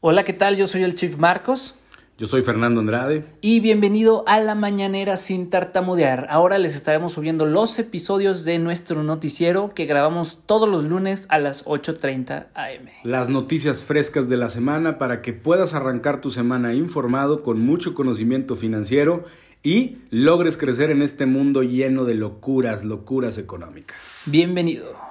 Hola, ¿qué tal? Yo soy el Chief Marcos. Yo soy Fernando Andrade. Y bienvenido a la mañanera sin tartamudear. Ahora les estaremos subiendo los episodios de nuestro noticiero que grabamos todos los lunes a las 8.30 am. Las noticias frescas de la semana para que puedas arrancar tu semana informado con mucho conocimiento financiero y logres crecer en este mundo lleno de locuras, locuras económicas. Bienvenido.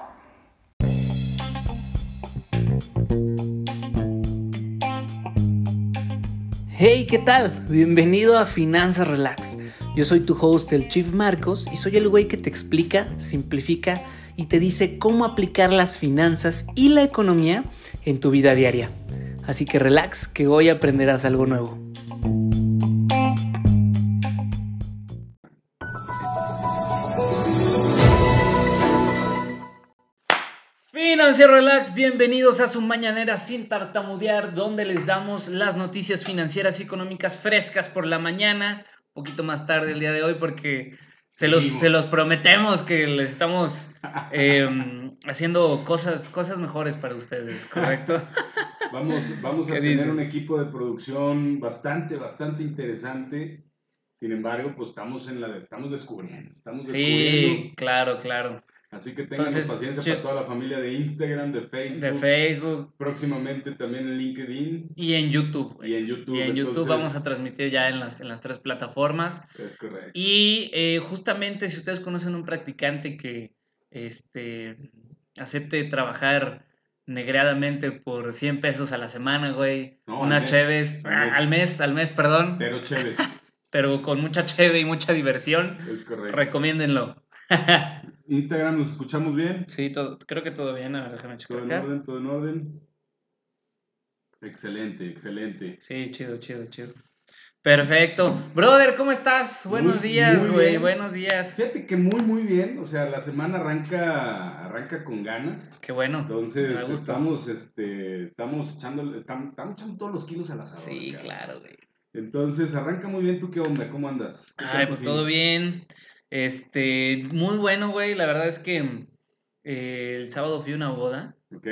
Hey, ¿qué tal? Bienvenido a Finanzas Relax. Yo soy tu host, el Chief Marcos, y soy el güey que te explica, simplifica y te dice cómo aplicar las finanzas y la economía en tu vida diaria. Así que relax, que hoy aprenderás algo nuevo. Financiero Relax, bienvenidos a su mañanera sin tartamudear, donde les damos las noticias financieras y económicas frescas por la mañana, un poquito más tarde el día de hoy, porque se los, se los prometemos que les estamos em, haciendo cosas, cosas mejores para ustedes, ¿correcto? Vamos, vamos a tener un equipo de producción bastante, bastante interesante. Sin embargo, pues estamos en la estamos descubriendo, estamos descubriendo. Sí, claro, claro. Así que tengan paciencia para toda la familia de Instagram, de Facebook. De Facebook. Próximamente también en LinkedIn. Y en YouTube. Y en YouTube. Y en YouTube vamos a transmitir ya en las, en las tres plataformas. Es correcto. Y eh, justamente si ustedes conocen un practicante que este, acepte trabajar negreadamente por 100 pesos a la semana, güey. unas cheves al mes, al mes, perdón. Pero cheves. Pero con mucha cheve y mucha diversión. Es correcto. Recomiéndenlo. Instagram, ¿nos escuchamos bien? Sí, todo, creo que todo bien. A ver, déjame checar. Todo en orden, todo en orden. Excelente, excelente. Sí, chido, chido, chido. Perfecto. Brother, ¿cómo estás? Buenos días, güey. Buenos días. Fíjate que muy, muy bien. O sea, la semana arranca, arranca con ganas. Qué bueno. Entonces, estamos, este, estamos echando, estamos, echando todos los kilos al asador. Sí, claro, güey. Entonces, arranca muy bien. ¿Tú qué onda? ¿Cómo andas? Ay, pues todo bien. Este, muy bueno, güey. La verdad es que eh, el sábado fui a una boda. Ok.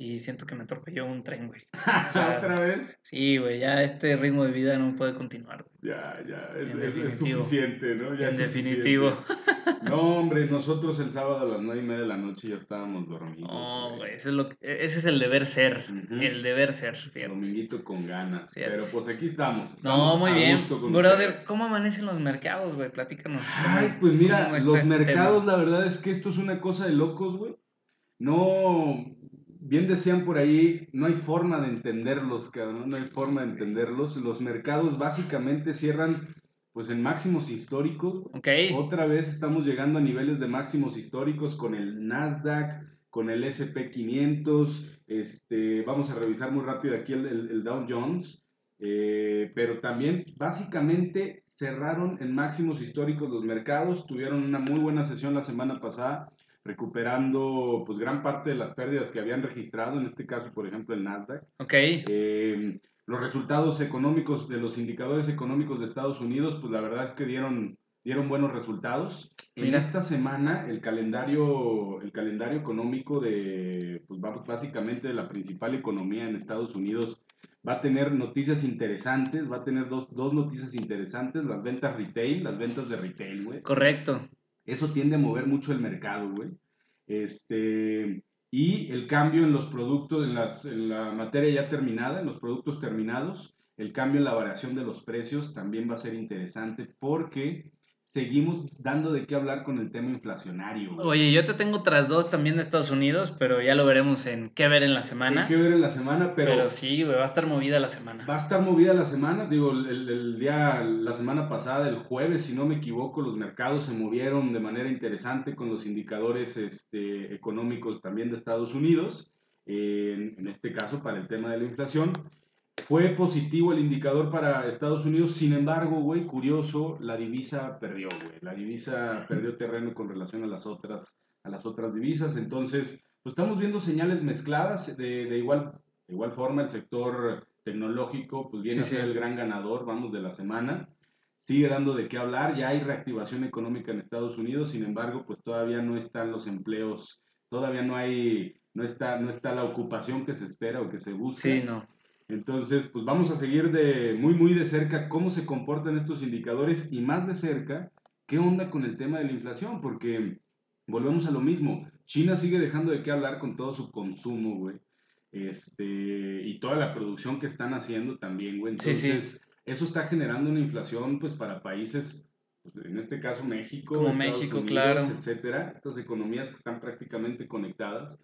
Y siento que me atropelló un tren, güey. ¿Otra vez? Sí, güey, ya este ritmo de vida no puede continuar. Ya, ya, es, suficiente, ¿no? Ya en definitivo. No, hombre, nosotros el sábado a las nueve y media de la noche ya estábamos dormidos. No, güey, ese es, lo ese es el deber ser, el deber ser, fíjate. Dominguito con ganas, pero pues aquí estamos. no, muy bien. Brother, ¿cómo amanecen los mercados, güey? Platícanos. Ay, pues mira, los este mercados, la verdad es que esto es una cosa de locos, güey. No, bien decían por ahí, no hay forma de entenderlos, cabrón, no hay forma de entenderlos. Los mercados básicamente cierran pues en máximos históricos. Okay. Otra vez estamos llegando a niveles de máximos históricos con el Nasdaq, con el SP500. Este, vamos a revisar muy rápido aquí el, Dow Jones. Eh, pero también básicamente cerraron en máximos históricos los mercados, tuvieron una muy buena sesión la semana pasada recuperando pues gran parte de las pérdidas que habían registrado, en este caso, por ejemplo, el Nasdaq. Ok. Eh, los resultados económicos de los indicadores económicos de Estados Unidos, pues la verdad es que dieron, dieron buenos resultados. En esta semana, el calendario, el calendario económico de, pues vamos, básicamente de la principal economía en Estados Unidos va a tener noticias interesantes, va a tener dos, dos noticias interesantes, las ventas retail, las ventas de retail, güey. Correcto. Eso tiende a mover mucho el mercado, güey. Este, y el cambio en los productos, en, las, en la materia ya terminada, en los productos terminados, el cambio en la variación de los precios también va a ser interesante porque seguimos dando de qué hablar con el tema inflacionario. Oye, yo te tengo tras dos también de Estados Unidos, pero ya lo veremos en qué ver en la semana. qué ver en la semana, pero... Pero sí, va a estar movida la semana. Va a estar movida la semana, digo, el, día, la semana pasada, el jueves, si no me equivoco, los mercados se movieron de manera interesante con los indicadores este, económicos también de Estados Unidos, en este caso para el tema de la inflación. Fue positivo el indicador para Estados Unidos, sin embargo, güey, curioso, la divisa perdió, güey. La divisa perdió terreno con relación a las otras, a las otras divisas. Entonces, pues estamos viendo señales mezcladas. De, de igual, de igual forma, el sector tecnológico, pues viene a ser el gran ganador, vamos, de la semana. Sigue dando de qué hablar, ya hay reactivación económica en Estados Unidos, sin embargo, pues todavía no están los empleos, todavía no hay, no está, no está la ocupación que se espera o que se busca. Sí, no. Entonces, pues vamos a seguir de muy, muy de cerca cómo se comportan estos indicadores y más de cerca, qué onda con el tema de la inflación, porque volvemos a lo mismo. China sigue dejando de qué hablar con todo su consumo, güey. Este, y toda la producción que están haciendo también, güey. Entonces, eso está generando una inflación, pues, para países, pues, en este caso México, Como México, claro. etcétera, estas economías que están prácticamente conectadas.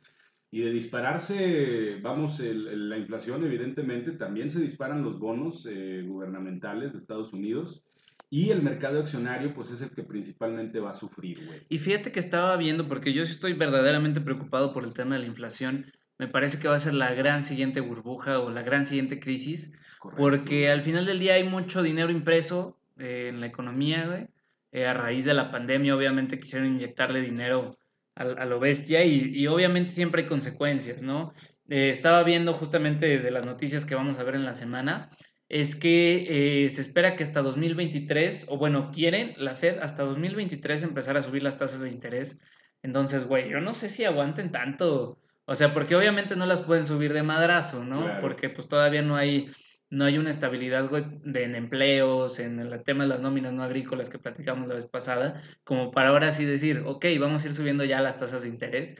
Y de dispararse, vamos, la inflación, evidentemente, también se disparan los bonos eh, gubernamentales de Estados Unidos. Y el mercado accionario, pues es el que principalmente va a sufrir, güey. Y fíjate que estaba viendo, porque yo estoy verdaderamente preocupado por el tema de la inflación. Me parece que va a ser la gran siguiente burbuja o la gran siguiente crisis. Porque al final del día hay mucho dinero impreso eh, en la economía, güey. Eh, a raíz de la pandemia, obviamente quisieron inyectarle dinero a, lo bestia y, obviamente siempre hay consecuencias, ¿no? Eh, estaba viendo justamente de las noticias que vamos a ver en la semana, es que eh, se espera que hasta 2023, o bueno, quieren la Fed hasta 2023 empezar a subir las tasas de interés. Entonces, güey, yo no sé si aguanten tanto, o sea, porque obviamente no las pueden subir de madrazo, ¿no? Porque pues todavía no hay no hay una estabilidad de, en empleos, en el tema de las nóminas no agrícolas que platicamos la vez pasada, como para ahora sí decir, ok, vamos a ir subiendo ya las tasas de interés,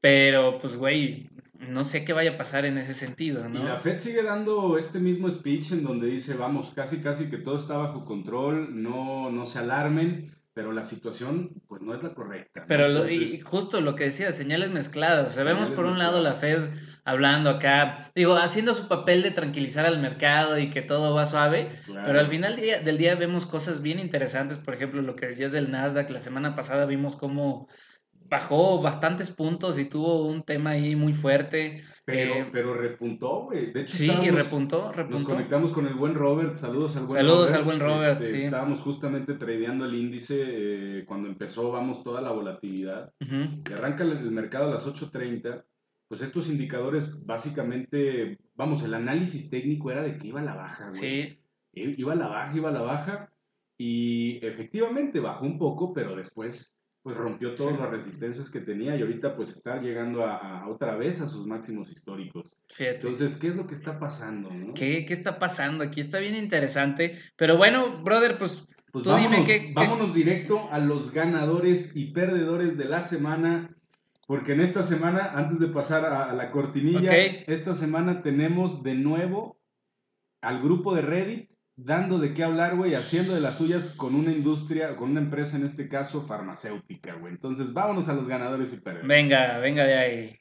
pero pues güey, no sé qué vaya a pasar en ese sentido, ¿no? Y la Fed sigue dando este mismo speech en donde dice, vamos, casi casi que todo está bajo control, no, no se alarmen, pero la situación pues no es la correcta. Pero y justo lo que decía, señales mezcladas, o sea, vemos por un lado la Fed hablando acá, digo, haciendo su papel de tranquilizar al mercado y que todo va suave, pero al final del día vemos cosas bien interesantes, por ejemplo, lo que decías del Nasdaq, la semana pasada vimos cómo bajó bastantes puntos y tuvo un tema ahí muy fuerte. Pero, eh, pero repuntó, güey. Sí, repuntó, repuntó. Nos conectamos con el buen Robert. Saludos al buen Saludos Robert. al buen Robert, este, sí. Estábamos justamente tradeando el índice eh, cuando empezó, vamos, toda la volatilidad. Y arranca el mercado a las 8.30 pues estos indicadores básicamente, vamos, el análisis técnico era de que iba a la baja, güey. Sí. Iba a la baja, iba a la baja, y efectivamente bajó un poco, pero después pues rompió todas las resistencias que tenía y ahorita pues está llegando a, otra vez a sus máximos históricos. Entonces, ¿qué es lo que está pasando? ¿Qué, ¿Qué, está pasando? Aquí está bien interesante. Pero bueno, brother, pues, pues tú dime qué... Vámonos directo a los ganadores y perdedores de la semana. Porque en esta semana, antes de pasar a, la cortinilla, esta semana tenemos de nuevo al grupo de Reddit dando de qué hablar, güey, haciendo de las suyas con una industria, con una empresa, en este caso, farmacéutica, güey. Entonces, vámonos a los ganadores y perdedores. Venga, venga de ahí.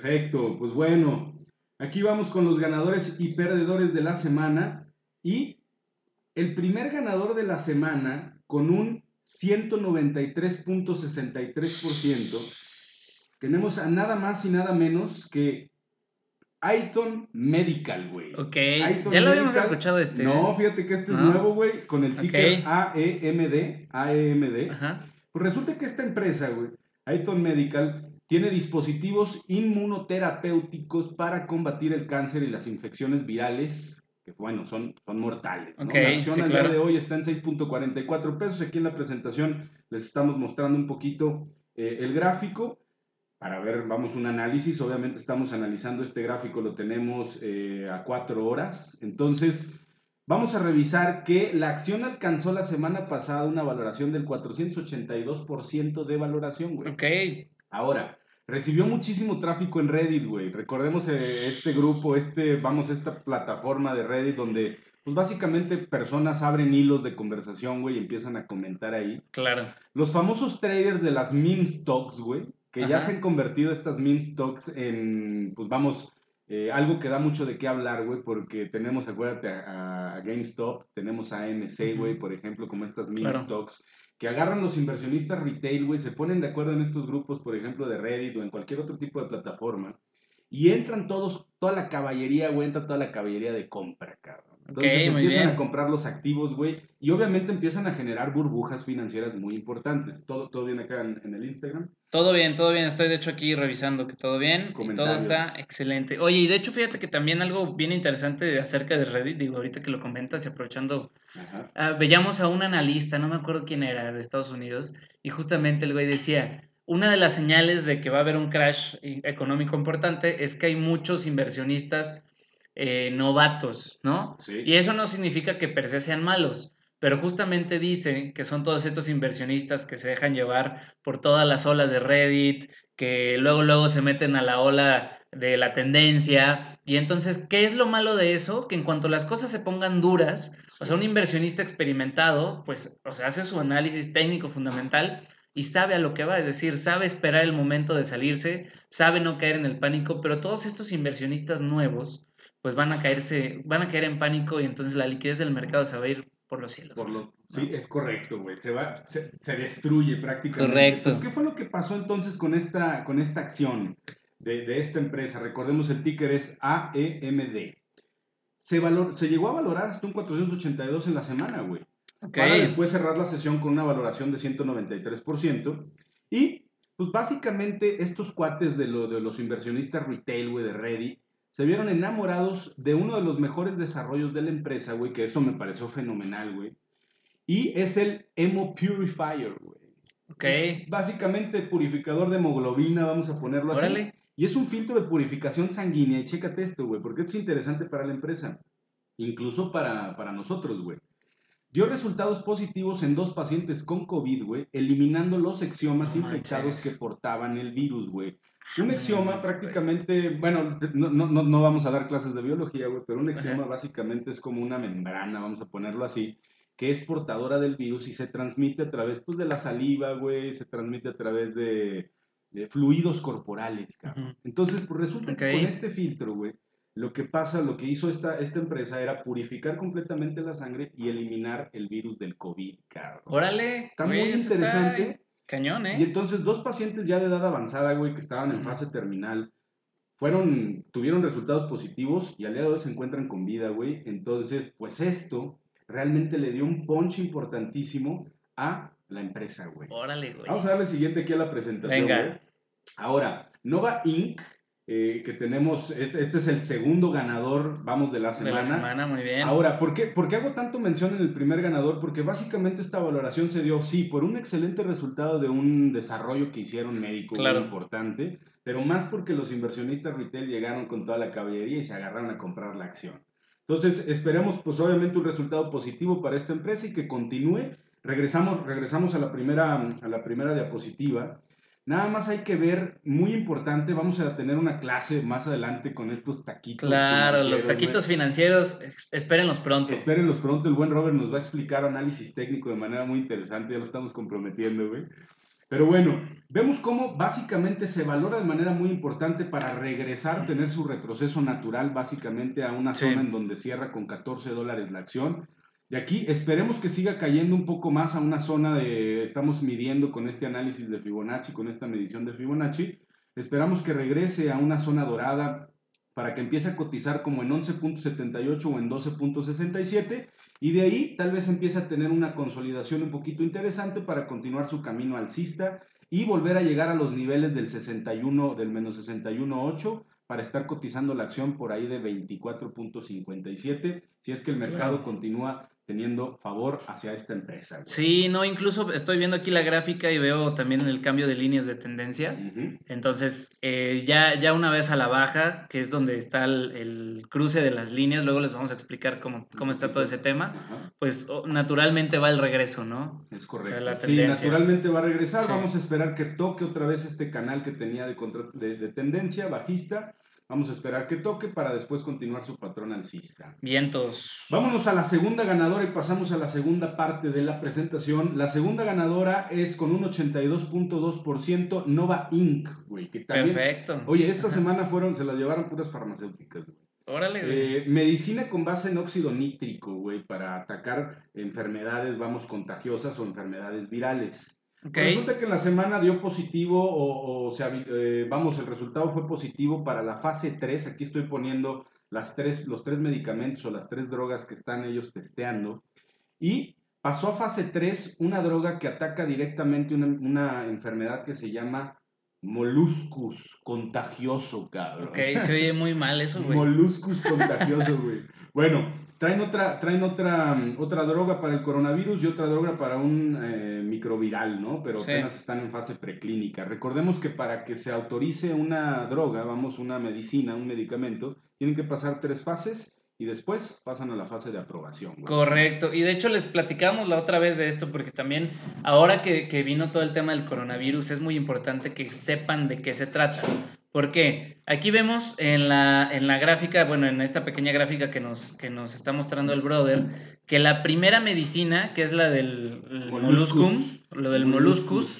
Perfecto, pues bueno, aquí vamos con los ganadores y perdedores de la semana y el primer ganador de la semana con un 193.63%, tenemos a nada más y nada menos que Aiton Medical, güey. Ok, ya lo habíamos escuchado este. No, fíjate que este es nuevo, güey, con el ticker AEMD, AEMD. Pues resulta que esta empresa, güey, Aiton Medical, tiene dispositivos inmunoterapéuticos para combatir el cáncer y las infecciones virales, que bueno, son, son mortales. ¿no? la acción al día de hoy está en 6.44 pesos. Aquí en la presentación les estamos mostrando un poquito eh, el gráfico para ver, vamos, un análisis. Obviamente estamos analizando este gráfico, lo tenemos eh, a cuatro horas. Entonces, vamos a revisar que la acción alcanzó la semana pasada una valoración del 482% de valoración, güey. Ok. Ahora, Recibió muchísimo tráfico en Reddit, güey. Recordemos eh, este grupo, este, vamos, esta plataforma de Reddit donde, pues básicamente personas abren hilos de conversación, güey, y empiezan a comentar ahí. Claro. Los famosos traders de las meme stocks, güey, que ya se han convertido estas meme stocks en, pues vamos, Eh, algo que da mucho de qué hablar, güey, porque tenemos, acuérdate, a, GameStop, tenemos a AMC, güey, por ejemplo, como estas mini stocks, que agarran los inversionistas retail, güey, se ponen de acuerdo en estos grupos, por ejemplo, de Reddit o en cualquier otro tipo de plataforma, y entran todos, toda la caballería, güey, toda la caballería de compra, cabrón. Entonces empiezan a comprar los activos, güey, y obviamente empiezan a generar burbujas financieras muy importantes. ¿Todo, todo bien acá en, el Instagram? Todo bien, todo bien. Estoy de hecho aquí revisando que todo bien y todo está excelente. Oye, y de hecho fíjate que también algo bien interesante acerca de Reddit, digo, ahorita que lo comentas y aprovechando, uh, veíamos a un analista, no me acuerdo quién era, de Estados Unidos, y justamente el güey decía, una de las señales de que va a haber un crash económico importante es que hay muchos inversionistas eh, novatos, ¿no? Y eso no significa que per se sean malos, pero justamente dice que son todos estos inversionistas que se dejan llevar por todas las olas de Reddit, que luego luego se meten a la ola de la tendencia. Y entonces, ¿qué es lo malo de eso? Que en cuanto las cosas se pongan duras, o sea, un inversionista experimentado, pues, o sea, hace su análisis técnico fundamental y sabe a lo que va, es decir, sabe esperar el momento de salirse, sabe no caer en el pánico, pero todos estos inversionistas nuevos, pues van a caerse, van a caer en pánico y entonces la liquidez del mercado se va a ir por los cielos. Sí, es correcto, güey. Se, va, se, destruye prácticamente. Correcto. Pues, ¿Qué fue lo que pasó entonces con esta, con esta acción de, de esta empresa? Recordemos, el ticker es AEMD. Se, valor, se llegó a valorar hasta un 482 en la semana, güey. Para después cerrar la sesión con una valoración de 193%. Y, pues básicamente, estos cuates de, lo, de los inversionistas retail, güey, de Ready, se vieron enamorados de uno de los mejores desarrollos de la empresa, güey, que eso me pareció fenomenal, güey. Y es el Emo Purifier, güey. Ok. básicamente purificador de hemoglobina, vamos a ponerlo así. Y es un filtro de purificación sanguínea. Y chécate esto, güey, porque esto es interesante para la empresa. Incluso para, para nosotros, güey. Dio resultados positivos en dos pacientes con COVID, güey, eliminando los exiomas infectados que portaban el virus, güey. Un exioma prácticamente, bueno, no, no, no, vamos a dar clases de biología, güey, pero un exioma básicamente es como una membrana, vamos a ponerlo así, que es portadora del virus y se transmite a través pues, de la saliva, güey, se transmite a través de, fluidos corporales, cabrón. Entonces, pues resulta que con este filtro, güey, lo que pasa, lo que hizo esta, esta empresa era purificar completamente la sangre y eliminar el virus del COVID, cabrón. Órale. Está muy interesante. Cañón, ¿eh? Y entonces dos pacientes ya de edad avanzada, güey, que estaban en fase terminal, fueron, tuvieron resultados positivos y al día de hoy se encuentran con vida, güey. Entonces, pues esto realmente le dio un punch importantísimo a la empresa, güey. Órale, güey. Vamos a darle siguiente aquí a la presentación, Venga. Ahora, Nova Inc., eh, que tenemos, este, este, es el segundo ganador, vamos, de la semana. De la semana, muy bien. Ahora, ¿por qué, ¿por qué hago tanto mención en el primer ganador? Porque básicamente esta valoración se dio, sí, por un excelente resultado de un desarrollo que hicieron médico muy importante, pero más porque los inversionistas retail llegaron con toda la caballería y se agarraron a comprar la acción. Entonces, esperemos, pues obviamente, un resultado positivo para esta empresa y que continúe. Regresamos, regresamos a, la primera, a la primera diapositiva. Nada más hay que ver, muy importante, vamos a tener una clase más adelante con estos taquitos. Claro, los taquitos financieros, espérenlos pronto. Espérenlos pronto, el buen Robert nos va a explicar análisis técnico de manera muy interesante, ya lo estamos comprometiendo, güey. Pero bueno, vemos cómo básicamente se valora de manera muy importante para regresar, tener su retroceso natural básicamente a una zona en donde cierra con 14 dólares la acción. De aquí esperemos que siga cayendo un poco más a una zona de, estamos midiendo con este análisis de Fibonacci, con esta medición de Fibonacci, esperamos que regrese a una zona dorada para que empiece a cotizar como en 11.78 o en 12.67 y de ahí tal vez empiece a tener una consolidación un poquito interesante para continuar su camino alcista y volver a llegar a los niveles del 61, del menos 61.8 para estar cotizando la acción por ahí de 24.57 si es que el mercado continúa teniendo favor hacia esta empresa. Sí, no, incluso estoy viendo aquí la gráfica y veo también el cambio de líneas de tendencia. Entonces, eh, ya, ya una vez a la baja, que es donde está el, cruce de las líneas, luego les vamos a explicar cómo, cómo está todo ese tema, pues naturalmente va el regreso, ¿no? Es correcto. sí, naturalmente va a regresar. Vamos a esperar que toque otra vez este canal que tenía de, de tendencia bajista Vamos a esperar que toque para después continuar su patrón alcista. Vientos. Vámonos a la segunda ganadora y pasamos a la segunda parte de la presentación. La segunda ganadora es con un 82.2% Nova Inc., güey. Perfecto. Oye, esta semana fueron, se las llevaron puras farmacéuticas, güey. Órale, güey. Eh, medicina con base en óxido nítrico, güey, para atacar enfermedades, vamos, contagiosas o enfermedades virales. Resulta que en la semana dio positivo o, sea, eh, vamos, el resultado fue positivo para la fase 3. Aquí estoy poniendo las tres, los tres medicamentos o las tres drogas que están ellos testeando. Y pasó a fase 3 una droga que ataca directamente una, una enfermedad que se llama moluscus contagioso, cabrón. Ok, se oye muy mal eso, güey. moluscus contagioso, güey. Bueno, traen otra, traen otra, otra droga para el coronavirus y otra droga para un eh, microviral, ¿no? Pero apenas están en fase preclínica. Recordemos que para que se autorice una droga, vamos, una medicina, un medicamento, tienen que pasar tres fases y después pasan a la fase de aprobación. Correcto. Y de hecho les platicamos la otra vez de esto porque también ahora que, que, vino todo el tema del coronavirus es muy importante que sepan de qué se trata. Porque aquí vemos en la, en la gráfica, bueno, en esta pequeña gráfica que nos, que nos está mostrando el brother, que la primera medicina, que es la del moluscum, lo del moluscus,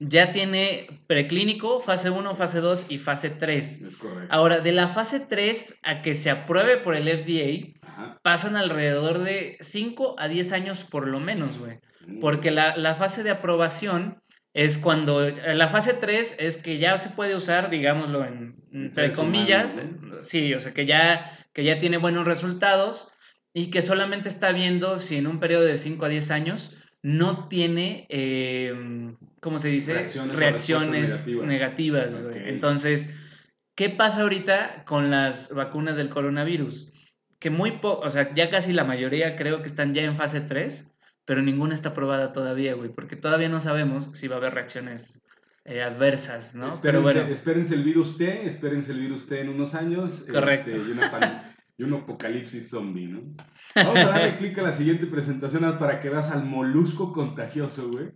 ya tiene preclínico, fase 1, fase 2 y fase 3. Es correcto. Ahora, de la fase 3 a que se apruebe por el FDA, pasan alrededor de 5 a 10 años por lo menos, güey. Mm. Porque la, la fase de aprobación es cuando eh, la fase 3 es que ya se puede usar, digámoslo en, entre comillas, sí, o sea, que ya, que ya tiene buenos resultados y que solamente está viendo si en un periodo de 5 a 10 años no tiene, eh, ¿cómo se dice? Reacciones, negativas. Entonces, ¿qué pasa ahorita con las vacunas del coronavirus? Que muy poco, o sea, ya casi la mayoría creo que están ya en fase 3 pero ninguna está probada todavía, güey, porque todavía no sabemos si va a haber reacciones eh, adversas, ¿no? Espérense, pero bueno. Espérense el virus T, espérense el virus T en unos años. Correcto. Este, y, un apocalipsis zombie, ¿no? Vamos a darle clic a la siguiente presentación para que veas al molusco contagioso, güey.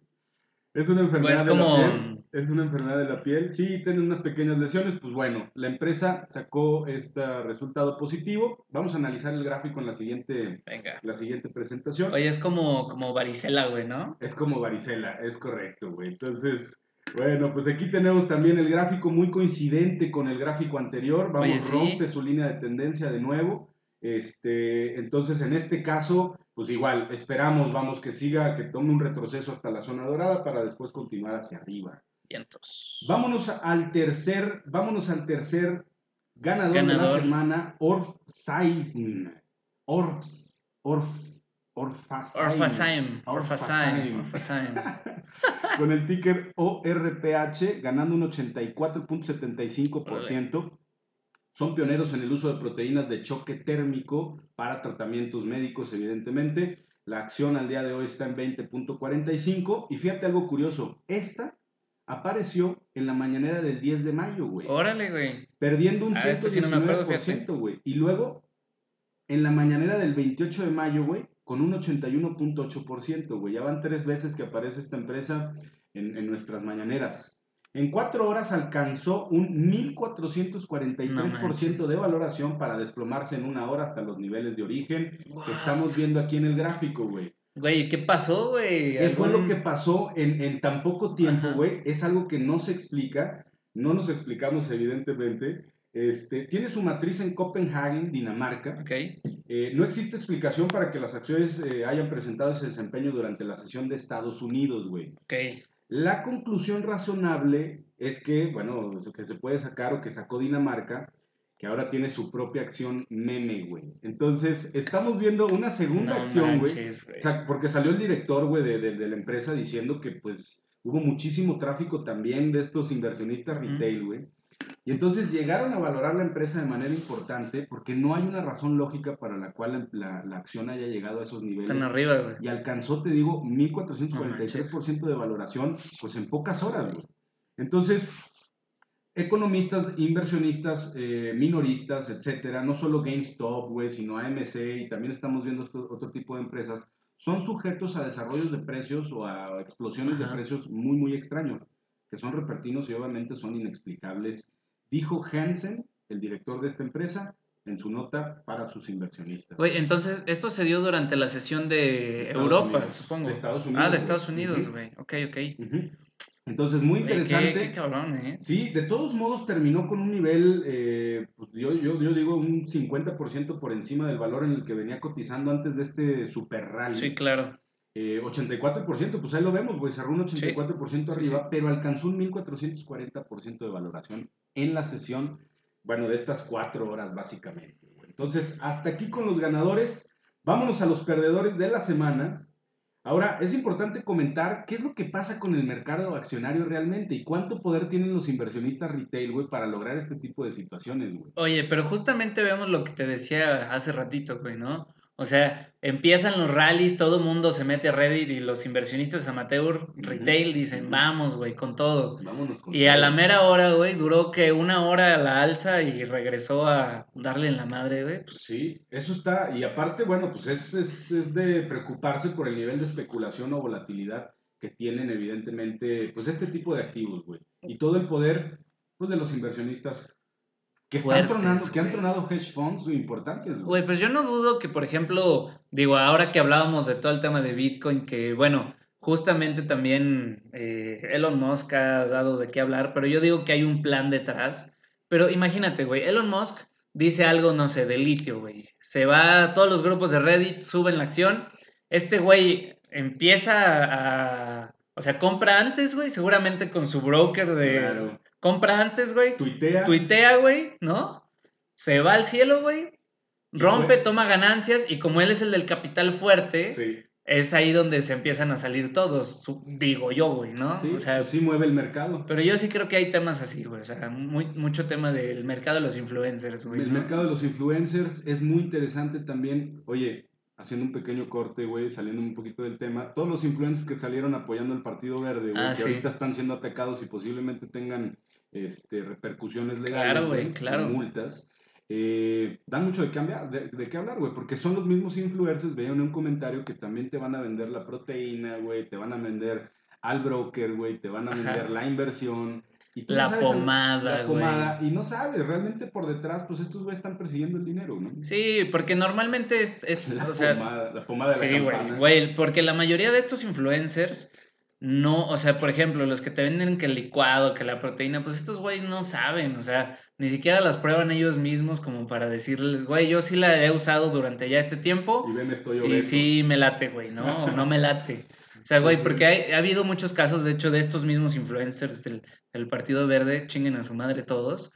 Es una enfermedad pues de la piel. Es una enfermedad de la piel. Sí, tiene unas pequeñas lesiones. Pues bueno, la empresa sacó este resultado positivo. Vamos a analizar el gráfico en la siguiente, La siguiente presentación. Oye, es como, como varicela, güey, ¿no? Es como varicela, es correcto, güey. Entonces, bueno, pues aquí tenemos también el gráfico muy coincidente con el gráfico anterior. Vamos, rompe su línea de tendencia de nuevo. Este, entonces, en este caso, pues igual, esperamos, vamos, que siga, que tome un retroceso hasta la zona dorada para después continuar hacia arriba. Vientos. Vámonos al tercer, vámonos al tercer ganador, de la semana, Orf Saisn. Orfs, Orf, Orfasaim. Orfasaim. Con el ticker ORPH, ganando un 84.75%. Son pioneros en el uso de proteínas de choque térmico para tratamientos médicos, evidentemente. La acción al día de hoy está en 20.45. Y fíjate algo curioso, esta apareció en la mañanera del 10 de mayo, güey. Órale, güey. Perdiendo un 119%, ah, güey. Y luego, en la mañanera del 28 de mayo, güey, con un 81.8%, güey. Ya van tres veces que aparece esta empresa en, en nuestras mañaneras. En cuatro horas alcanzó un 1443% de valoración para desplomarse en una hora hasta los niveles de origen que estamos viendo aquí en el gráfico, güey. Güey, ¿qué pasó, güey? ¿Qué fue lo que pasó en, tan poco tiempo, güey? Es algo que no se explica, no nos explicamos evidentemente. Este, tiene su matriz en Copenhagen, Dinamarca. Okay. Eh, no existe explicación para que las acciones eh, hayan presentado ese desempeño durante la sesión de Estados Unidos, güey. Okay. La conclusión razonable es que, bueno, que se puede sacar o que sacó Dinamarca, que ahora tiene su propia acción meme, güey. Entonces, estamos viendo una segunda acción, güey. O sea, porque salió el director, güey, de, de, la empresa diciendo que, pues, hubo muchísimo tráfico también de estos inversionistas retail, güey. Y entonces llegaron a valorar la empresa de manera importante porque no hay una razón lógica para la cual la, acción haya llegado a esos niveles. Están arriba, güey. Y alcanzó, te digo, 1.443% de valoración, pues en pocas horas, güey. Entonces, economistas, inversionistas, eh, minoristas, etcétera, no solo GameStop, güey, sino AMC y también estamos viendo otro, tipo de empresas, son sujetos a desarrollos de precios o a explosiones de precios muy, muy extraños, que son repertinos y obviamente son inexplicables Dijo Hansen, el director de esta empresa, en su nota para sus inversionistas. Güey, entonces, esto se dio durante la sesión de, Europa, supongo. De Estados Unidos. Ah, de Estados Unidos, güey. Ok, ok. Entonces, muy interesante. Qué, cabrón, ¿eh? Sí, de todos modos terminó con un nivel, eh, pues yo, yo, yo, digo, un 50% por encima del valor en el que venía cotizando antes de este super rally. Sí, claro. 84%, eh, pues ahí lo vemos, güey, cerró un 84% arriba, pero alcanzó un 1440% de valoración en la sesión, bueno, de estas cuatro horas básicamente. Entonces, hasta aquí con los ganadores. Vámonos a los perdedores de la semana. Ahora, es importante comentar qué es lo que pasa con el mercado accionario realmente y cuánto poder tienen los inversionistas retail, güey, para lograr este tipo de situaciones, güey. Oye, pero justamente vemos lo que te decía hace ratito, güey, ¿no? O sea, empiezan los rallies, todo el mundo se mete a Reddit y los inversionistas amateur, retail, dicen, vamos, güey, con todo. Vámonos con y a la mera hora, güey, duró que una hora a la alza y regresó a darle en la madre, güey. Pues sí, eso está. Y aparte, bueno, pues es, es, es de preocuparse por el nivel de especulación o volatilidad que tienen, evidentemente, pues este tipo de activos, güey. Y todo el poder, pues, de los inversionistas que, tronando, que han tronado hedge funds importantes. Güey, pues yo no dudo que, por ejemplo, digo, ahora que hablábamos de todo el tema de Bitcoin, que bueno, justamente también eh, Elon Musk ha dado de qué hablar, pero yo digo que hay un plan detrás. Pero imagínate, güey, Elon Musk dice algo, no sé, de litio, güey. Se va a todos los grupos de Reddit, suben la acción. Este güey empieza a... O sea, compra antes, güey, seguramente con su broker de, compra antes, güey. Tuitea. Tuitea, güey, ¿no? Se va al cielo, güey. Rompe, toma ganancias y como él es el del capital fuerte, es ahí donde se empiezan a salir todos, digo yo, güey, ¿no? Sí, o sea, sí mueve el mercado. Pero yo sí creo que hay temas así, güey, o sea, muy, mucho tema del mercado de los influencers, güey. El mercado de los influencers es muy interesante también. Oye, haciendo un pequeño corte, güey, saliendo un poquito del tema, todos los influencers que salieron apoyando el Partido Verde, güey, ah, que ahorita están siendo atacados y posiblemente tengan este, repercusiones legales, claro, multas, eh, dan mucho de, cambiar, de, de qué hablar, güey, porque son los mismos influencers, vean un comentario que también te van a vender la proteína, güey, te van a vender al broker, güey, te van a vender la inversión. Y la, pomada, la pomada, y no sabes, realmente por detrás, pues estos güeyes están persiguiendo el dinero, ¿no? Sí, porque normalmente es, la, pomada, la pomada de sí, güey, porque la mayoría de estos influencers no, o sea, por ejemplo, los que te venden que el licuado, que la proteína, pues estos güeyes no saben, o sea, ni siquiera las prueban ellos mismos como para decirles, güey, yo sí la he usado durante ya este tiempo. Y ven, estoy Y sí me late, güey, ¿no? no me late. O sea, güey, porque ha habido muchos casos, de hecho, de estos mismos influencers del, Partido Verde, chinguen a su madre todos,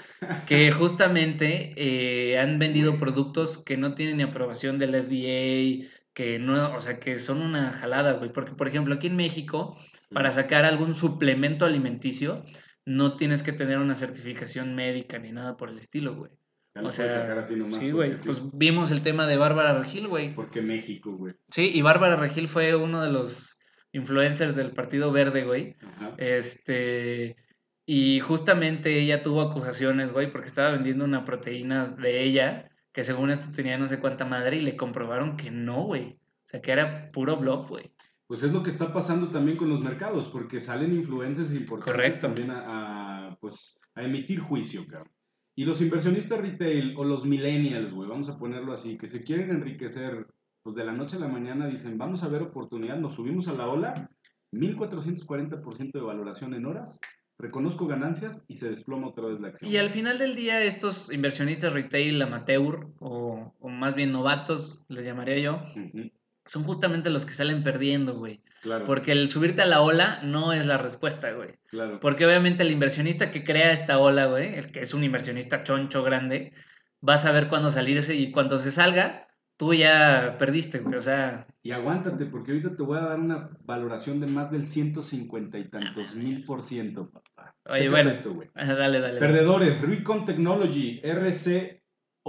que justamente eh, han vendido productos que no tienen ni aprobación del FDA, que no, o sea, que son una jalada, güey. Porque, por ejemplo, aquí en México para sacar algún suplemento alimenticio, no tienes que tener una certificación médica ni nada por el estilo, güey. o sea, sí, güey. Pues vimos el tema de Bárbara Regil, güey. Porque México, güey. Sí, y Bárbara Regil fue uno de los influencers del Partido Verde, güey. Este. Y justamente ella tuvo acusaciones, güey, porque estaba vendiendo una proteína de ella, que según esto tenía no sé cuánta madre, y le comprobaron que no, güey. O sea, que era puro bluff, güey. Pues es lo que está pasando también con los mercados, porque salen influencers importantes también a, pues, a emitir juicio, cabrón. Y los inversionistas retail o los millennials, güey, vamos a ponerlo así, que se quieren enriquecer, pues de la noche a la mañana dicen, vamos a ver oportunidad, nos subimos a la ola, 1440% de valoración en horas, reconozco ganancias y se desploma otra vez la acción. Y al final del día, estos inversionistas retail amateur, o, más bien novatos, les llamaría yo, son justamente los que salen perdiendo, güey. Claro. Porque el subirte a la ola no es la respuesta, güey. Claro. Porque obviamente el inversionista que crea esta ola, güey, el que es un inversionista choncho grande, va a saber cuándo salirse y cuando se salga, tú ya perdiste, güey. O sea. Y aguántate, porque ahorita te voy a dar una valoración de más del 150 y tantos mil por ciento, papá. Oye, bueno. dale, dale. Perdedores, Recon Technology, RC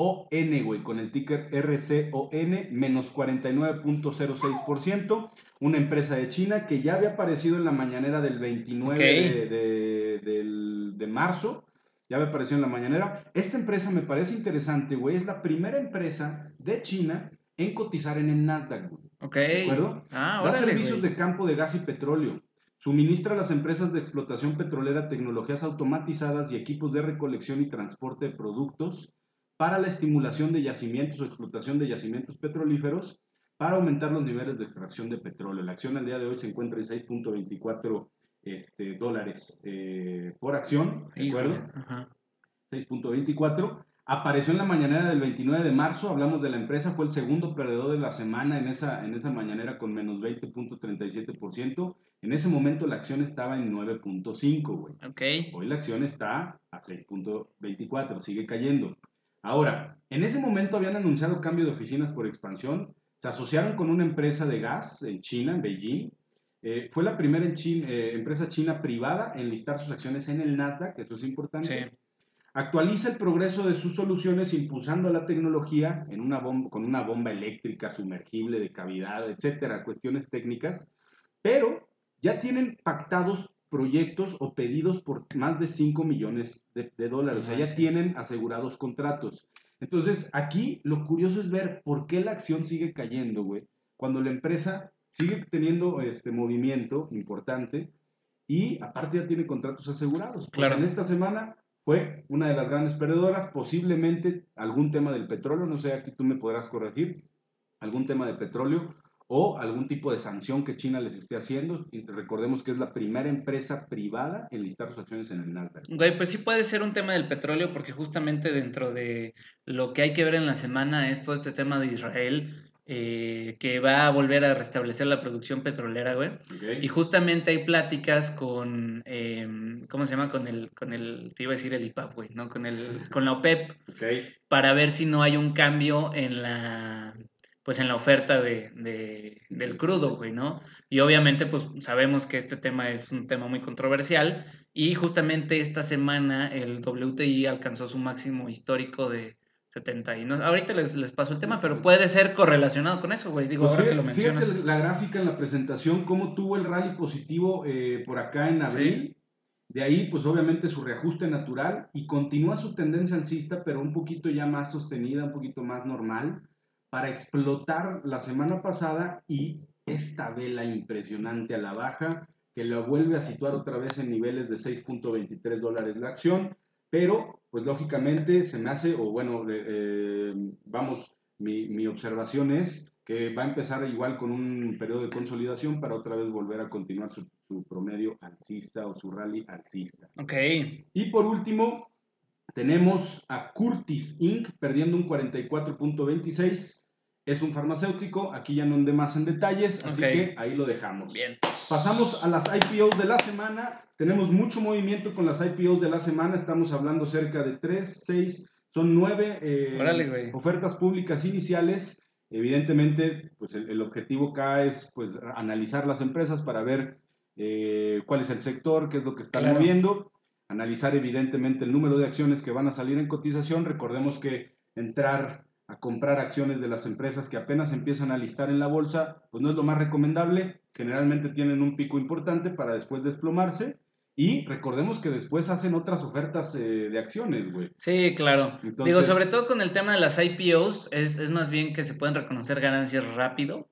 ON, güey, con el ticker RCON, menos 49.06%. Una empresa de China que ya había aparecido en la mañanera del 29 de, marzo. Ya había aparecido en la mañanera. Esta empresa me parece interesante, güey. Es la primera empresa de China en cotizar en el Nasdaq, güey. Ok. ¿De acuerdo? Ah, da servicios de campo de gas y petróleo. Suministra a las empresas de explotación petrolera tecnologías automatizadas y equipos de recolección y transporte de productos para la estimulación de yacimientos o explotación de yacimientos petrolíferos para aumentar los niveles de extracción de petróleo. La acción al día de hoy se encuentra en 6.24 este, dólares eh, por acción, ¿de acuerdo? 6.24. Apareció en la mañanera del 29 de marzo, hablamos de la empresa, fue el segundo perdedor de la semana en esa, en esa mañanera con menos 20.37%. En ese momento la acción estaba en 9.5, güey. Okay. Hoy la acción está a 6.24, sigue cayendo. Ahora, en ese momento habían anunciado cambio de oficinas por expansión, se asociaron con una empresa de gas en China, en Beijing. Eh, fue la primera en China, eh, empresa china privada en listar sus acciones en el Nasdaq, eso es importante. Sí. Actualiza el progreso de sus soluciones impulsando la tecnología en una bomba, con una bomba eléctrica sumergible de cavidad, etcétera, cuestiones técnicas, pero ya tienen pactados proyectos o pedidos por más de 5 millones de, dólares, o sea, ya tienen asegurados contratos. Entonces, aquí lo curioso es ver por qué la acción sigue cayendo, güey, cuando la empresa sigue teniendo este movimiento importante y aparte ya tiene contratos asegurados. Pues claro. en esta semana fue una de las grandes perdedoras, posiblemente algún tema del petróleo, no sé, aquí tú me podrás corregir, algún tema de petróleo o algún tipo de sanción que China les esté haciendo. Y recordemos que es la primera empresa privada en listar sus acciones en el Nasdaq. Güey, pues sí puede ser un tema del petróleo porque justamente dentro de lo que hay que ver en la semana es todo este tema de Israel eh, que va a volver a restablecer la producción petrolera, güey. Y justamente hay pláticas con, em, ¿cómo se llama? Con el, con el, te iba a decir el IPAP, güey, ¿no? Con, el, con la OPEP, para ver si no hay un cambio en la, pues en la oferta de, de, del crudo, güey, ¿no? Y obviamente, pues sabemos que este tema es un tema muy controversial y justamente esta semana el WTI alcanzó su máximo histórico de 70 y no, ahorita les, les paso el tema, pero puede ser correlacionado con eso, güey. Digo, pues ahora que lo mencionas. Fíjate la gráfica en la presentación, cómo tuvo el rally positivo eh, por acá en abril. De ahí, pues obviamente su reajuste natural y continúa su tendencia alcista, pero un poquito ya más sostenida, un poquito más normal, para explotar la semana pasada y esta vela impresionante a la baja, que la vuelve a situar otra vez en niveles de 6.23 dólares la acción, pero pues lógicamente se me hace, o bueno, eh, vamos, mi, mi, observación es que va a empezar igual con un periodo de consolidación para otra vez volver a continuar su, su promedio alcista o su rally alcista. Ok. Y por último, tenemos a Curtis Inc. perdiendo un 44.26 es un farmacéutico, aquí ya no andé más en detalles, así que ahí lo dejamos. Bien. Pasamos a las IPOs de la semana. Tenemos mucho movimiento con las IPOs de la semana, estamos hablando cerca de 3, 6, son 9 eh, ofertas públicas iniciales. Evidentemente, pues el, objetivo acá es pues, analizar las empresas para ver eh, cuál es el sector, qué es lo que están moviendo, analizar evidentemente el número de acciones que van a salir en cotización. Recordemos que entrar a comprar acciones de las empresas que apenas empiezan a listar en la bolsa, pues no es lo más recomendable. Generalmente tienen un pico importante para después desplomarse. Y recordemos que después hacen otras ofertas eh, de acciones, güey. Sí, claro. Digo, sobre todo con el tema de las IPOs, es, es más bien que se pueden reconocer ganancias rápido.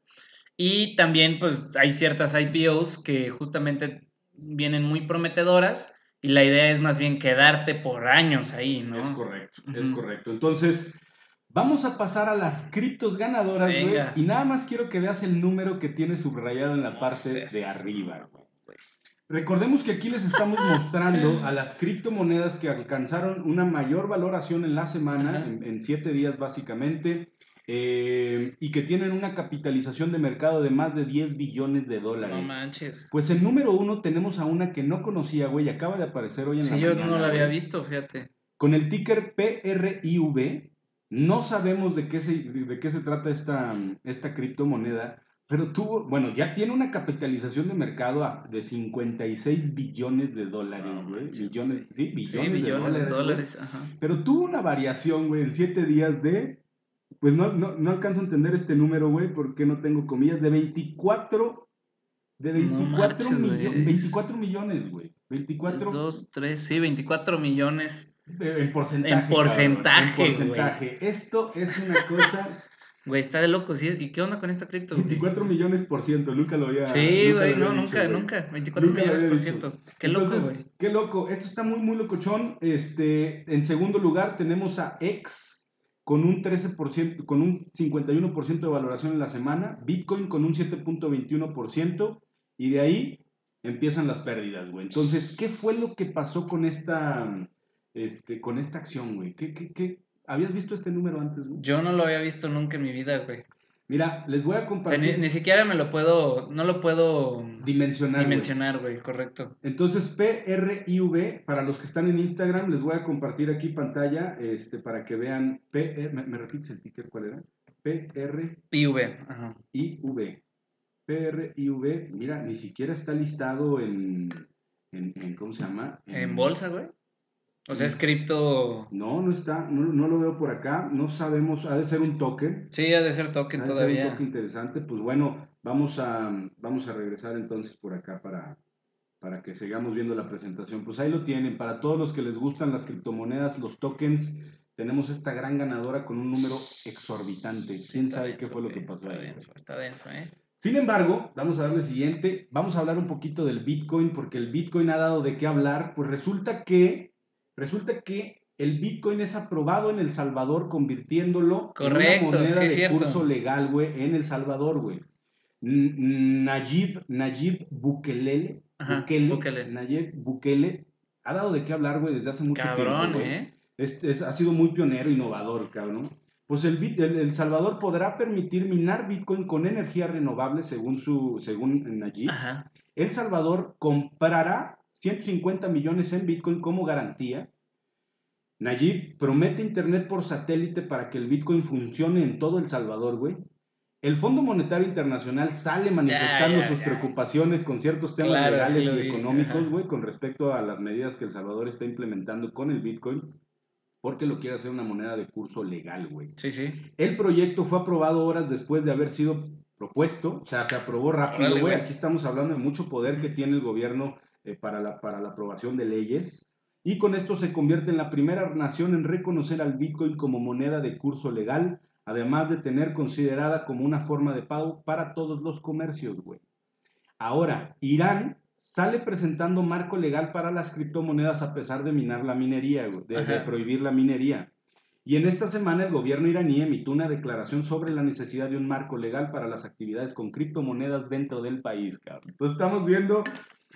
Y también, pues, hay ciertas IPOs que justamente vienen muy prometedoras y la idea es más bien quedarte por años ahí, ¿no? Es correcto, es correcto. Entonces, Vamos a pasar a las criptos ganadoras, güey. Y nada más quiero que veas el número que tiene subrayado en la parte de arriba, güey. Recordemos que aquí les estamos mostrando a las criptomonedas que alcanzaron una mayor valoración en la semana, en, siete días básicamente, eh, y que tienen una capitalización de mercado de más de 10 billones de dólares. No manches. Pues en número uno tenemos a una que no conocía, güey, acaba de aparecer hoy en la mañana. Sí, yo no la había visto, fíjate. Con el ticker PRIV, no sabemos de qué se, de qué se trata esta, esta criptomoneda, pero tuvo, bueno, ya tiene una capitalización de mercado de 56 billones de dólares, güey. Billones, sí, billones, de dólares. Pero tuvo una variación, güey, en 7 días de, pues no, no, alcanzo a entender este número, güey, porque no tengo comillas, de 24, de 24, 24 millones, güey. 24. 2, 3, sí, 24 millones. En porcentaje. En porcentaje. En porcentaje. Esto es una cosa Güey, está de loco, ¿sí? ¿Y qué onda con esta cripto? 24 millones por ciento, nunca lo había Sí, güey, no, dicho, nunca, güey. nunca. 24 Nunca lo millones por ciento. Qué loco, güey. Qué loco. Esto está muy, muy locochón. Este, en segundo lugar tenemos a X con un 13%, con un 51% de valoración en la semana. Bitcoin con un 7.21%. Y de ahí empiezan las pérdidas, güey. Entonces, ¿qué fue lo que pasó con esta, este, con esta acción, güey? ¿Qué, qué, qué? ¿Habías visto este número antes, güey? Yo no lo había visto nunca en mi vida, güey. Mira, les voy a O sea, compartir ni, ni siquiera me lo puedo, no lo puedo dimensionar. dimensionar, güey, correcto. Entonces, PRIV, para los que están en Instagram, les voy a compartir aquí pantalla este, para que vean. PR, ¿me, me repites el ticker cuál era? PRIV. IV, ajá. PRIV, mira, ni siquiera está listado en. en, en- ¿Cómo se llama? ¿En bolsa, güey? O sea, es cripto... No, no está, no, no lo veo por acá. No sabemos, ha de ser un token. Sí, ha de ser token Ha de ser un todavía. token interesante. Pues bueno, vamos a, vamos a regresar entonces por acá para, para que sigamos viendo la presentación. Pues ahí lo tienen. Para todos los que les gustan las criptomonedas, los tokens, tenemos esta gran ganadora con un número exorbitante. Sí, ¿Quién sabe qué fue lo que pasó Está ahí? denso, está denso, ¿eh? Sin embargo, vamos a darle siguiente. Vamos a hablar un poquito del Bitcoin, porque el Bitcoin ha dado de qué hablar. Pues resulta que, resulta que el Bitcoin es aprobado en El Salvador, convirtiéndolo Correcto, en una moneda sí, de cierto. curso legal, güey, en El Salvador, güey. Nayib, Nayib Bukele, Ajá, Bukele, Bukele. Nayib Bukele, ha dado de qué hablar, güey, desde hace mucho Cabrón, tiempo, güey. ¿eh? Es- es- ha sido muy pionero, innovador, cabrón. Pues el, El Salvador podrá permitir minar Bitcoin con energía renovable, según, su, según Nayib. Ajá. El Salvador comprará 150 millones en Bitcoin como garantía. Nayib promete Internet por satélite para que el Bitcoin funcione en todo El Salvador, güey. El Fondo Monetario Internacional sale manifestando ya, sus ya. preocupaciones con ciertos temas Claro, legales sí y vi, económicos, güey, con respecto a las medidas que El Salvador está implementando con el Bitcoin, porque lo quiere hacer una moneda de curso legal, güey. Sí, sí. El proyecto fue aprobado horas después de haber sido propuesto, o sea, se aprobó rápido, güey. Aquí estamos hablando de mucho poder que tiene el gobierno eh, para, la, para la aprobación de leyes. Y con esto se convierte en la primera nación en reconocer al Bitcoin como moneda de curso legal, además de tener considerada como una forma de pago para todos los comercios, güey. Ahora, Irán sale presentando marco legal para las criptomonedas a pesar de minar la minería, güey, de, de prohibir la minería. Y en esta semana el gobierno iraní emitió una declaración sobre la necesidad de un marco legal para las actividades con criptomonedas dentro del país, cabrón. Entonces estamos viendo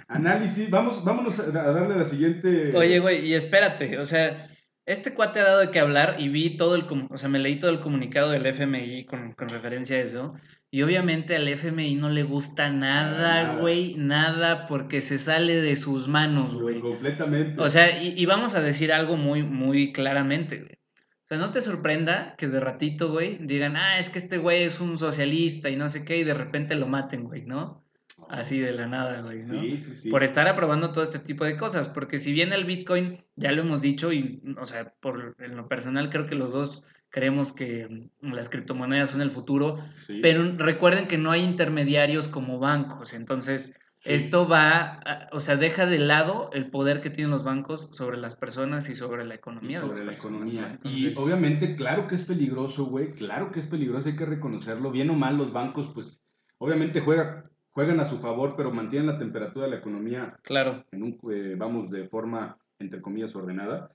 análisis. Vamos, vámonos a a darle la siguiente. Oye, güey, y espérate, o sea, este cuate ha dado de qué hablar y vi todo el, o sea, me leí todo el comunicado del FMI con, con referencia a eso. Y obviamente al FMI no le gusta Nada. nada, güey, nada, porque se sale de sus manos, güey. Completamente. O sea, y, y vamos a decir algo muy, muy claramente, güey. O sea, no te sorprenda que de ratito, güey, digan, ah, es que este güey es un socialista y no sé qué, y de repente lo maten, güey, ¿no? Así de la nada, güey, ¿no? Sí, sí, sí. Por estar aprobando todo este tipo de cosas, porque si bien el Bitcoin, ya lo hemos dicho, y, o sea, por en lo personal creo que los dos creemos que las criptomonedas son el futuro, Sí. pero recuerden que no hay intermediarios como bancos, entonces Sí. esto va, a- o sea, deja de lado el poder que tienen los bancos sobre las personas y sobre la y economía de las sobre la personas, economía. ¿no? Y obviamente, claro que es peligroso, güey. Claro que es peligroso, hay que reconocerlo. Bien o mal, los bancos, pues, obviamente juega, juegan a su favor, pero mantienen la temperatura de la economía claro, en un, eh, vamos, de forma, entre comillas, ordenada.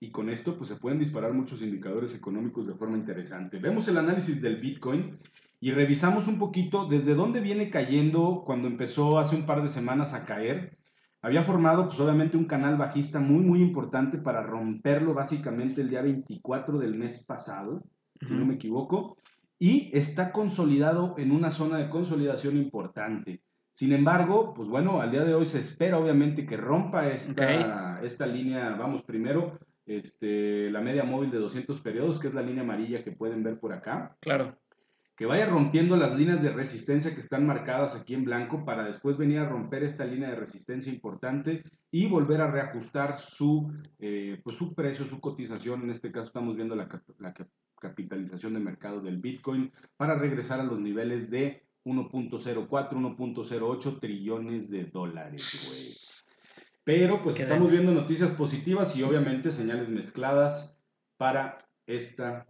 Y con esto, pues se pueden disparar muchos indicadores económicos de forma interesante. Vemos el análisis del Bitcoin y revisamos un poquito desde dónde viene cayendo cuando empezó hace un par de semanas a caer. Había formado, pues obviamente, un canal bajista muy, muy importante para romperlo básicamente el día 24 del mes pasado, si no me equivoco, y está consolidado en una zona de consolidación importante. Sin embargo, pues bueno, al día de hoy se espera obviamente que rompa esta, esta línea, vamos, primero, este, la media móvil de 200 periodos, que es la línea amarilla que pueden ver por acá, claro, que vaya rompiendo las líneas de resistencia que están marcadas aquí en blanco para después venir a romper esta línea de resistencia importante y volver a reajustar su, eh, pues su precio, su cotización. En este caso estamos viendo la, la capitalización de mercado del Bitcoin para regresar a los niveles de 1.04, 1.08 trillones de dólares, güey. Pero pues Qué estamos denso. viendo noticias positivas y obviamente señales mezcladas para esta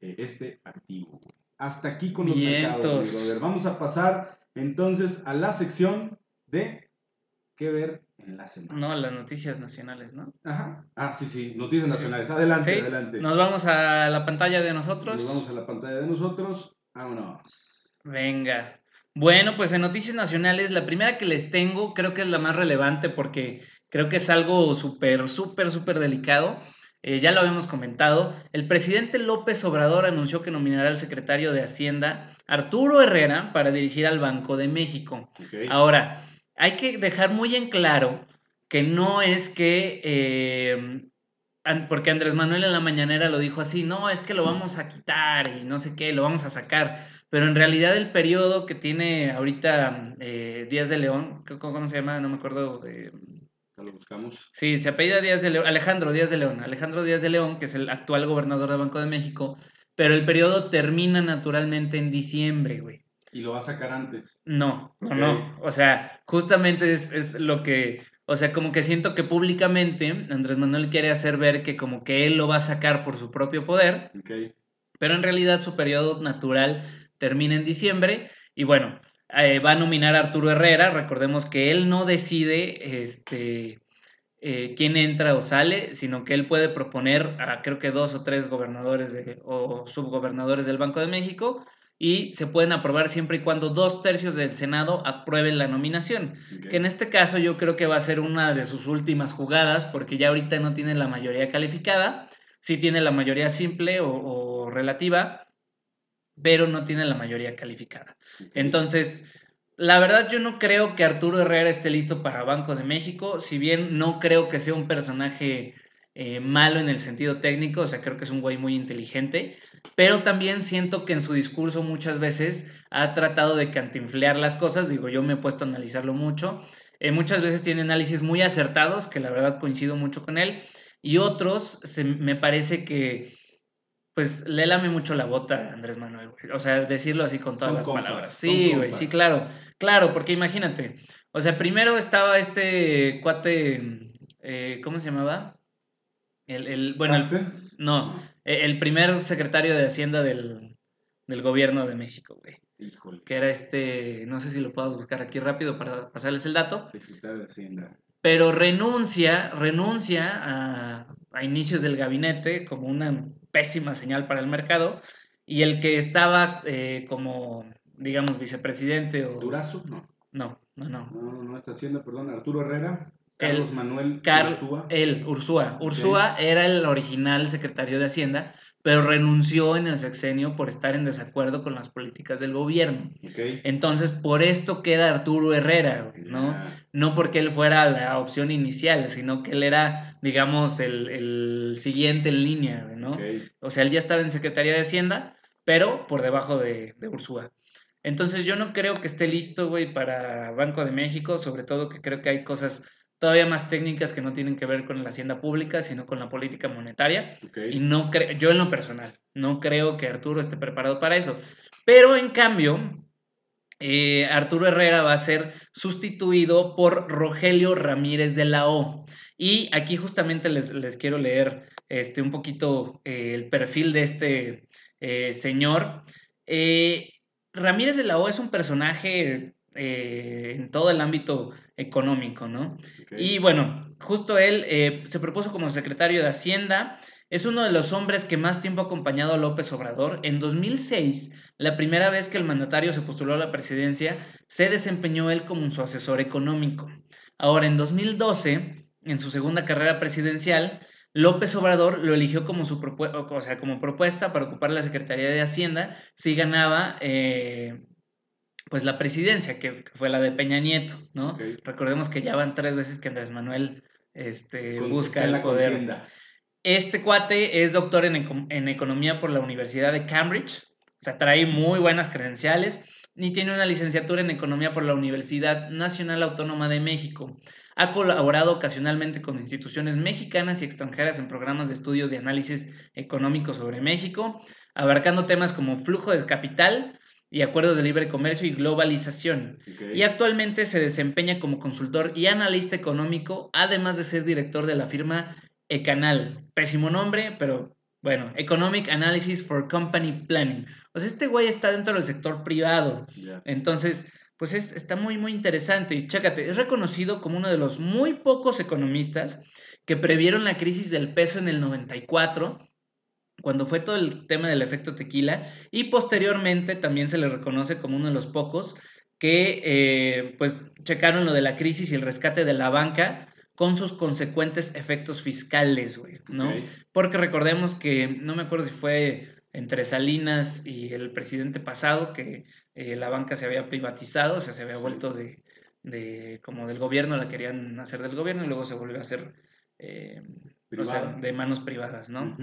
eh, este activo. Hasta aquí con los mercados. Vamos a pasar entonces a la sección de qué ver en la semana. No, las noticias nacionales, ¿no? Ajá. Ah, sí, sí, noticias nacionales. Adelante, adelante. Nos vamos a la pantalla de nosotros. Nos vamos a la pantalla de nosotros. Vámonos. Venga. Bueno, pues en noticias nacionales, la primera que les tengo creo que es la más relevante porque creo que es algo súper, súper, súper delicado. Eh, ya lo habíamos comentado. El presidente López Obrador anunció que nominará al secretario de Hacienda, Arturo Herrera, para dirigir al Banco de México. Ahora, hay que dejar muy en claro que no es que, eh, porque Andrés Manuel en la mañanera lo dijo así, no, es que lo vamos a quitar y no sé qué, lo vamos a sacar pero en realidad el periodo que tiene ahorita eh, Díaz de León, ¿cómo se llama? No me acuerdo. de lo buscamos. Sí, se apellida Díaz de León, Alejandro Díaz de León, Alejandro Díaz de León, que es el actual gobernador del Banco de México, pero el periodo termina naturalmente en diciembre, güey. ¿Y lo va a sacar antes? No, no, no. O sea, justamente es, es, lo que, o sea, como que siento que públicamente Andrés Manuel quiere hacer ver que como que él lo va a sacar por su propio poder. Okay. Pero en realidad su periodo natural termina en diciembre y bueno, eh, va a nominar a Arturo Herrera, recordemos que él no decide este, eh, quién entra o sale, sino que él puede proponer a creo que dos o tres gobernadores o subgobernadores del Banco de México y se pueden aprobar siempre y cuando dos tercios del Senado aprueben la nominación. Que en este caso yo creo que va a ser una de sus últimas jugadas porque ya ahorita no tiene la mayoría calificada, sí tiene la mayoría simple o relativa, pero no tiene la mayoría calificada. Entonces, la verdad yo no creo que Arturo Herrera esté listo para Banco de México, si bien no creo que sea un personaje eh, malo en el sentido técnico, o sea, creo que es un güey muy inteligente, pero también siento que en su discurso muchas veces ha tratado de cantinflear las cosas, digo, yo me he puesto a analizarlo mucho, eh, muchas veces tiene análisis muy acertados, que la verdad coincido mucho con él, y otros me parece que pues le lame mucho la bota Andrés Manuel, güey. O sea, decirlo así con todas las palabras. Sí, güey, sí, claro. Claro, porque imagínate. O sea, primero estaba este cuate, eh, ¿cómo se llamaba? El, el bueno, el, no, el primer secretario de Hacienda del, del gobierno de México, güey. Híjole. Que era este, no sé si lo puedo buscar aquí rápido para pasarles el dato. Secretario de Hacienda. Pero renuncia, renuncia a, a inicios del gabinete como una pésima señal para el mercado. Y el que estaba eh, como, digamos, vicepresidente o... ¿Durazo? No. No, no, no. No, no está haciendo, perdón, Arturo Herrera. Carlos Manuel Ursúa. Él, Ursúa. Ursúa era el original secretario de Hacienda, pero renunció en el sexenio por estar en desacuerdo con las políticas del gobierno. Entonces, por esto queda Arturo Herrera, ¿no? No porque él fuera la opción inicial, sino que él era, digamos, el, siguiente en línea, ¿no? O sea, él ya estaba en Secretaría de Hacienda, pero por debajo de, de Ursúa. Entonces, yo no creo que esté listo, güey, para Banco de México, sobre todo que creo que hay cosas todavía más técnicas que no tienen que ver con la hacienda pública, sino con la política monetaria. Y no creo, yo en lo personal, no creo que Arturo esté preparado para eso. Pero en cambio, eh, Arturo Herrera va a ser sustituido por Rogelio Ramírez de la O. Y aquí justamente les, quiero leer este, un poquito eh, el perfil de este eh, señor. Ramírez de la O es un personaje eh, en todo el ámbito económico, ¿no? Y bueno, justo él eh, se propuso como secretario de Hacienda. Es uno de los hombres que más tiempo ha acompañado a López Obrador. En 2006, la primera vez que el mandatario se postuló a la presidencia, se desempeñó él como su asesor económico. Ahora, en 2012, en su segunda carrera presidencial, López Obrador lo eligió como, su o sea, como propuesta para ocupar la Secretaría de Hacienda si ganaba eh, pues la presidencia, que, fue la de Peña Nieto, ¿no? Recordemos que ya van tres veces que Andrés Manuel este, busca el poder. Este cuate es doctor en, en, economía por la Universidad de Cambridge, o sea, trae muy buenas credenciales y tiene una licenciatura en economía por la Universidad Nacional Autónoma de México. Ha colaborado ocasionalmente con instituciones mexicanas y extranjeras en programas de estudio de análisis económico sobre México, abarcando temas como flujo de capital, y acuerdos de libre comercio y globalización. Y actualmente se desempeña como consultor y analista económico, además de ser director de la firma Ecanal. Pésimo nombre, pero Bueno, Economic Analysis for Company Planning. O sea, este güey está dentro del sector privado. Entonces, pues está muy, muy interesante. Y chécate, es reconocido como uno de los muy pocos economistas que previeron la crisis del peso en el 94 cuando fue todo el tema del efecto tequila y posteriormente también se le reconoce como uno de los pocos que eh, pues checaron lo de la crisis y el rescate de la banca con sus consecuentes efectos fiscales, güey, ¿no? Porque recordemos que, no me acuerdo si fue entre Salinas y el presidente pasado, que eh, la banca se había privatizado, o sea, se había vuelto de, de, como del gobierno, la querían hacer del gobierno y luego se volvió a hacer, eh, o sea, de manos privadas, ¿no?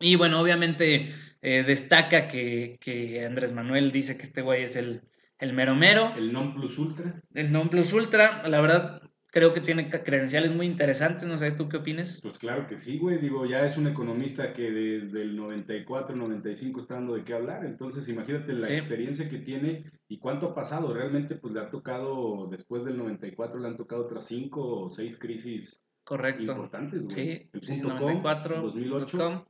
Y bueno, obviamente eh, destaca que, que Andrés Manuel dice que este güey es el, el mero mero. El non plus ultra. El non plus ultra, la verdad, creo que tiene credenciales muy interesantes, no sé, ¿tú qué opinas? Pues claro que sí, güey, digo, ya es un economista que desde el 94, 95 está dando de qué hablar, entonces imagínate la experiencia que tiene y cuánto ha pasado, realmente pues le ha tocado, después del 94 le han tocado otras cinco o seis crisis Correcto. importantes, güey. Sí, el punto 94, 2008,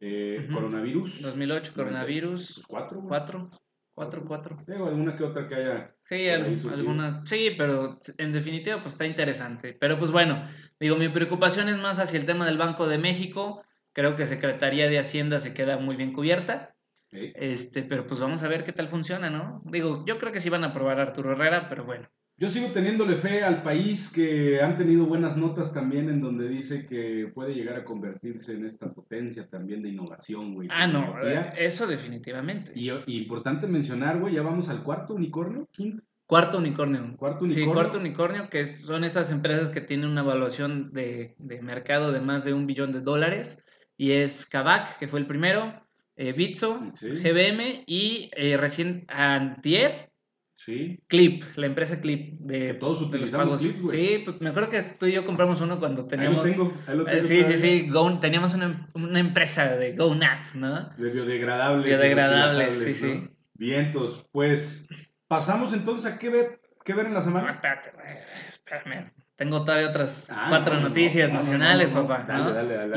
eh, coronavirus. 2008, coronavirus. Cuatro. Cuatro. Cuatro, cuatro. Tengo alguna que otra que haya. Sí, alguna. Sí, pero en definitiva, pues está interesante. Pero pues bueno, digo, mi preocupación es más hacia el tema del Banco de México. Creo que Secretaría de Hacienda se queda muy bien cubierta. Este, pero pues vamos a ver qué tal funciona, ¿no? Digo, yo creo que sí van a aprobar a Arturo Herrera, pero bueno. Yo sigo teniéndole fe al país que han tenido buenas notas también en donde dice que puede llegar a convertirse en esta potencia también de innovación, güey. Ah, no, eso definitivamente. Y, importante mencionar, güey, ya vamos al cuarto unicornio, quinto. Cuarto unicornio. Cuarto unicornio. Sí, cuarto unicornio, que son estas empresas que tienen una evaluación de, mercado de más de un billón de dólares. Y es Kavak, que fue el primero, eh, Bitso, GBM y eh, recién Antier, Clip, la empresa Clip de, todos de los pagos. sí, pues me acuerdo que tú y yo compramos uno cuando teníamos. Eh, sí, sí, sí, teníamos una, una, empresa de GoNat, ¿no? De biodegradables. Biodegradables, sí, sí. Vientos, pues pasamos entonces a qué ver, qué ver en la semana. No, espérate, espérame. Tengo todavía otras ah, cuatro noticias nacionales, papá.